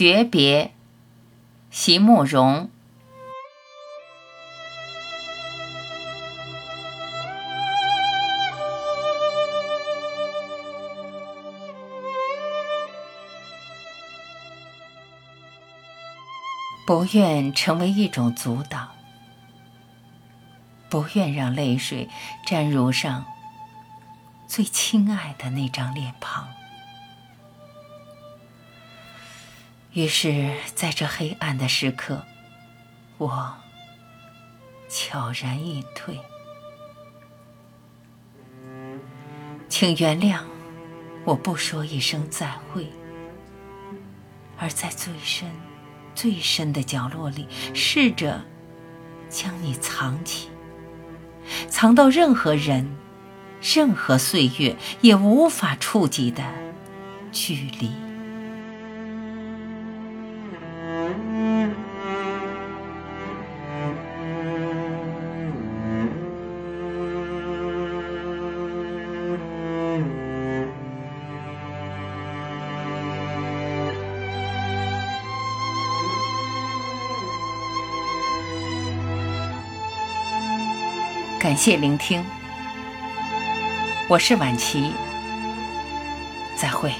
诀别，席慕容。不愿成为一种阻挡，不愿让泪水沾濡上最亲爱的那张脸庞。于是，在这黑暗的时刻，我悄然隐退。请原谅，我不说一声再会，而在最深、最深的角落里，试着将你藏起，藏到任何人、任何岁月也无法触及的距离。感谢聆听，我是晚琪，再会。